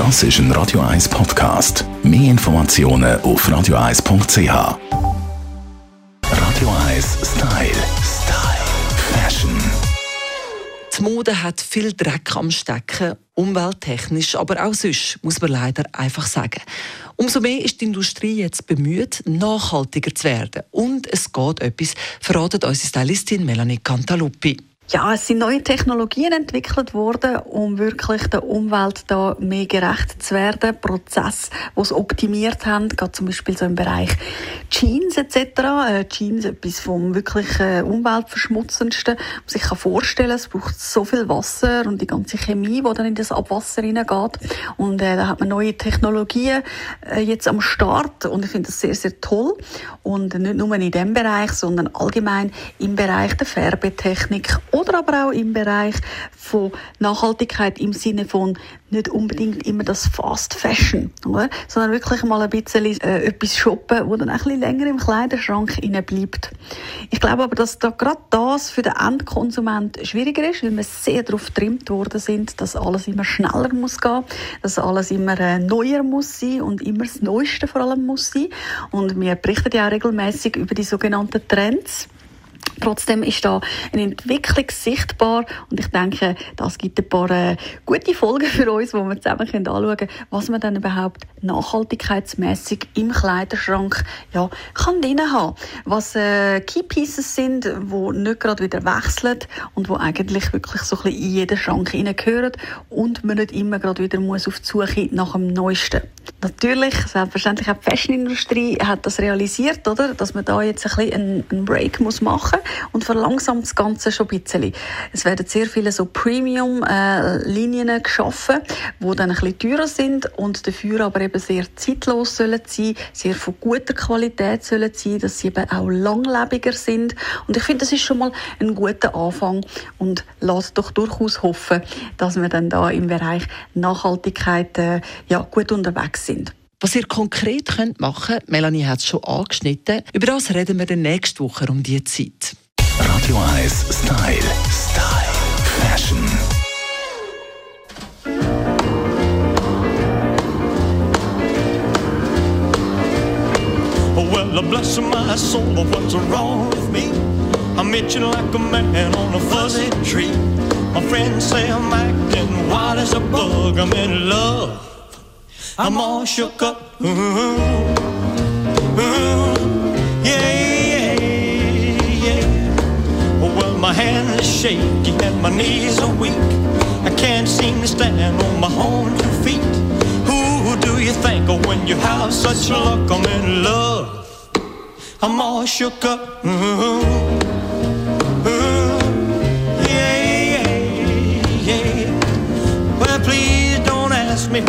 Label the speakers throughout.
Speaker 1: Das ist ein Radio 1 Podcast. Mehr Informationen auf radio1.ch. Radio 1 Style. Style. Fashion.
Speaker 2: Die Mode hat viel Dreck am Stecken, umwelttechnisch, aber auch sonst, muss man leider einfach sagen. Umso mehr ist die Industrie jetzt bemüht, nachhaltiger zu werden. Und es geht etwas, verratet unsere Stylistin Melanie Cantaluppi.
Speaker 3: Ja, es sind neue Technologien entwickelt worden, um wirklich der Umwelt da mehr gerecht zu werden. Prozesse, die es optimiert haben, gerade zum Beispiel so im Bereich Jeans etc. Äh, Jeans etwas vom wirklich äh, umweltverschmutzendsten, man sich kann vorstellen. Es braucht so viel Wasser und die ganze Chemie, die dann in das Abwasser hineingeht. Und äh, da hat man neue Technologien äh, jetzt am Start und ich finde das sehr sehr toll. Und nicht nur in dem Bereich, sondern allgemein im Bereich der Färbetechnik oder aber auch im Bereich von Nachhaltigkeit im Sinne von nicht unbedingt immer das Fast Fashion, oder? sondern wirklich mal ein bisschen äh, etwas shoppen, wo dann ein bisschen länger im Kleiderschrank bleibt. Ich glaube aber, dass da gerade das für den Endkonsument schwieriger ist, weil wir sehr darauf getrimmt worden sind, dass alles immer schneller muss gehen, dass alles immer äh, neuer muss sein und immer das Neueste vor allem muss sein. Und wir berichten ja auch regelmäßig über die sogenannten Trends. Trotzdem ist da eine Entwicklung sichtbar und ich denke, das gibt ein paar äh, gute Folgen für uns, wo wir zusammen anschauen können, was man dann überhaupt nachhaltigkeitsmäßig im Kleiderschrank ja, kann drin haben. Was äh, Key sind, wo nicht gerade wieder wechseln und wo eigentlich wirklich so ein bisschen in jeden Schrank hineingehören und man nicht immer gerade wieder muss auf die Suche nach dem Neuesten. Natürlich, selbstverständlich auch die Fashionindustrie hat das realisiert, oder? dass man da jetzt ein bisschen einen Break muss machen und verlangsamt das Ganze schon ein bisschen. Es werden sehr viele so Premium-Linien geschaffen, die dann ein bisschen teurer sind und dafür aber eben sehr zeitlos sollen sein, sehr von guter Qualität sollen sein, dass sie eben auch langlebiger sind. Und ich finde, das ist schon mal ein guter Anfang und lässt doch durchaus hoffen, dass wir dann da im Bereich Nachhaltigkeit äh, ja, gut unterwegs sind.
Speaker 2: Was ihr konkret könnt machen könnt, Melanie hat es schon angeschnitten, über das reden wir dann nächste Woche um diese Zeit.
Speaker 1: Radio 1 Style. Style. Fashion.
Speaker 4: Well, bless my soul, what's wrong with me? I'm itching like a man on a fuzzy tree. My friends say I'm acting wild as a bug. I'm in love. I'm all shook up. Ooh, ooh, yeah, yeah, yeah. Well, my hands are shaky and my knees are weak. I can't seem to stand on my own two feet. Who do you think of when you have such luck? I'm in love. I'm all shook up. Ooh, ooh,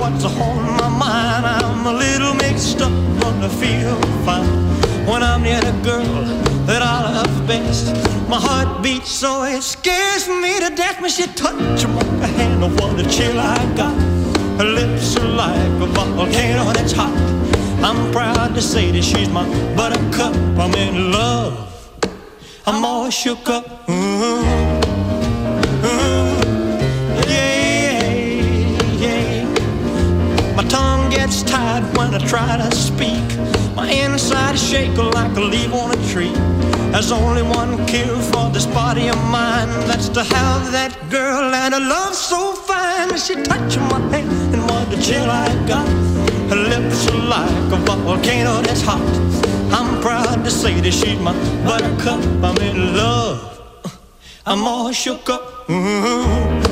Speaker 4: what's on my mind. I'm a little mixed up, but I feel fine when I'm near the girl that I love best. My heart beats so it scares me to death when she touch my hand. Oh, what a chill I got. Her lips are like a volcano that's hot. I'm proud to say that she's my buttercup. I'm in love. I'm all shook up. Ooh, tied when I try to speak. My inside is shaking like a leaf on a tree. There's only one cure for this body of mine. That's to have that girl and a love so fine. She touching my hand and what a chill I got. Her lips are like a volcano that's hot. I'm proud to say that she's my buttercup. I'm in love. I'm all shook up. Ooh,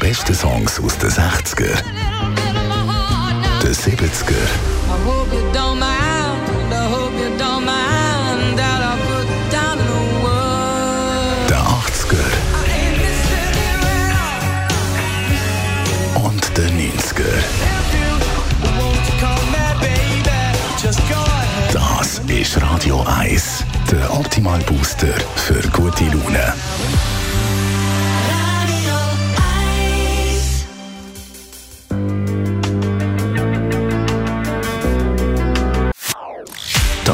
Speaker 1: besten Songs aus den 60er, den 70er
Speaker 5: I hope you don't mind, I hope you don't mind that I put down the word.
Speaker 1: den 80er und den 90er. Das ist Radio 1. Der Optimal Booster für gute Laune.